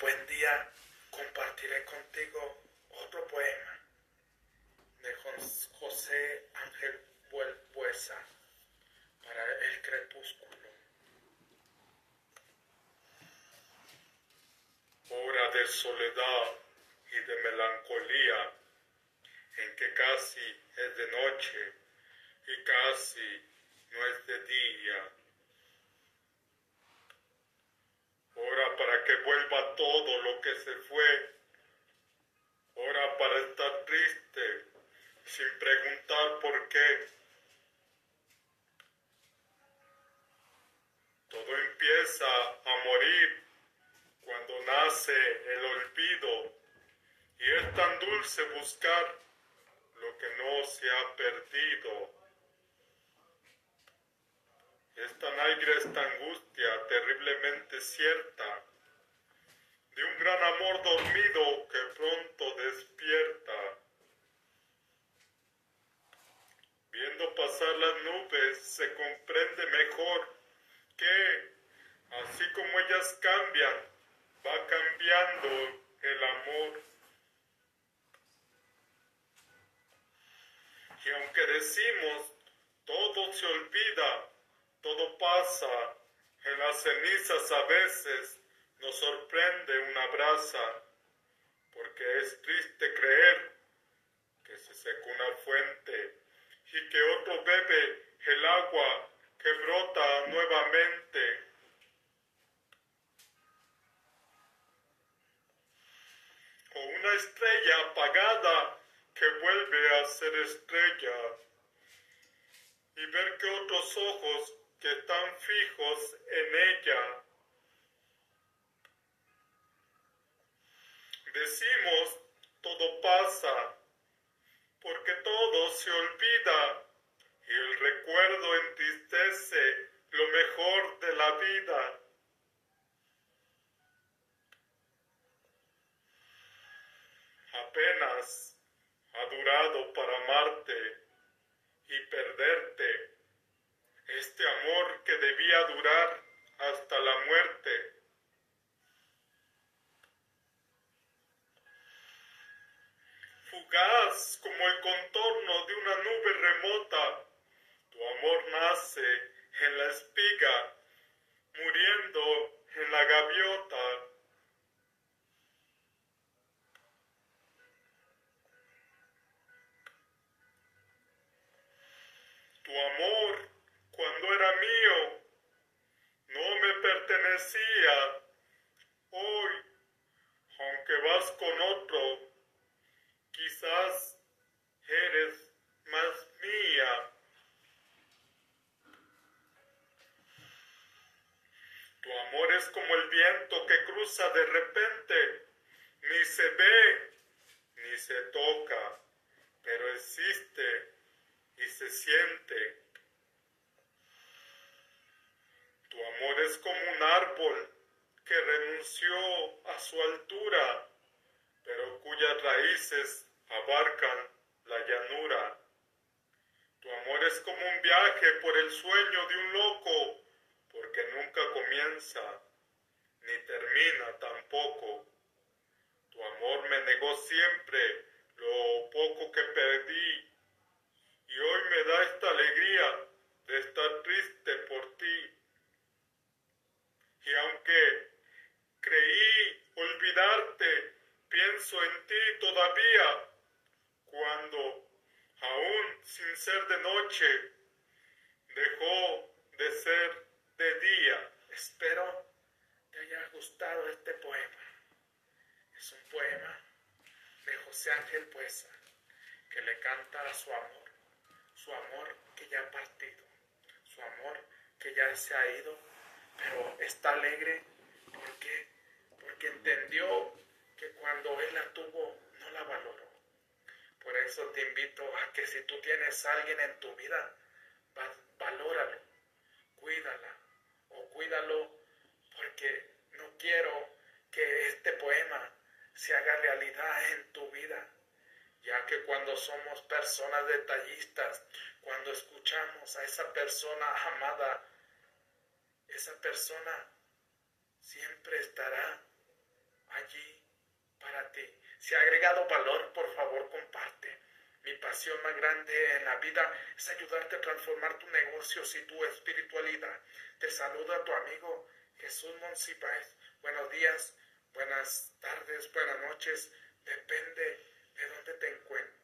buen día compartiré contigo otro poema de José Ángel Buesa para el crepúsculo. Hora de soledad y de melancolía, en que casi es de noche y casi no es de día. Ora para que vuelva todo lo que se fue. Ora para estar triste sin preguntar por qué. Todo empieza a morir cuando nace el olvido y es tan dulce buscar lo que no se ha perdido. Es tan aire esta angustia terriblemente cierta dormido que pronto despierta. Viendo pasar las nubes se comprende mejor que, así como ellas cambian, va cambiando el amor. Y aunque decimos todo se olvida, todo pasa, en las cenizas a veces nos sorprende una brasa, porque es triste creer que se seca una fuente y que otro bebe el agua que brota nuevamente. O una estrella apagada que vuelve a ser estrella y ver que otros ojos que están fijos en ella. Decimos, todo pasa, porque todo se olvida y el recuerdo entristece lo mejor de la vida. Apenas ha durado para amarte y perderte este amor que debía durar hasta la muerte. Fugaz como el contorno de una nube remota, tu amor nace en la espiga, muriendo en la gaviota. Tu amor, cuando era mío, no me pertenecía. Hoy, aunque vas con otro, quizás eres más mía. Tu amor es como el viento que cruza de repente, ni se ve, ni se toca, pero existe y se siente. Tu amor es como un árbol que renunció a su altura, pero cuyas raíces abarcan la llanura. Tu amor es como un viaje por el sueño de un loco, porque nunca comienza ni termina tampoco. Tu amor me negó siempre lo poco que perdí y hoy me da esta alegría de estar triste por ti. Y aunque creí olvidarte, pienso en ti todavía, cuando, aún sin ser de noche, dejó de ser de día. Espero te haya gustado este poema. Es un poema de José Ángel Puesa que le canta a su amor, su amor que ya ha partido, su amor que ya se ha ido, pero está alegre porque, porque entendió que cuando él la tuvo no la valoró. Eso te invito a que si tú tienes a alguien en tu vida, valóralo, cuídala o cuídalo porque no quiero que este poema se haga realidad en tu vida, ya que cuando somos personas detallistas, cuando escuchamos a esa persona amada, esa persona siempre estará Si ha agregado valor, por favor, comparte. Mi pasión más grande en la vida es ayudarte a transformar tu negocios y tu espiritualidad. Te saluda tu amigo Jesús Monsipáez. Buenos días, buenas tardes, buenas noches. Depende de dónde te encuentres.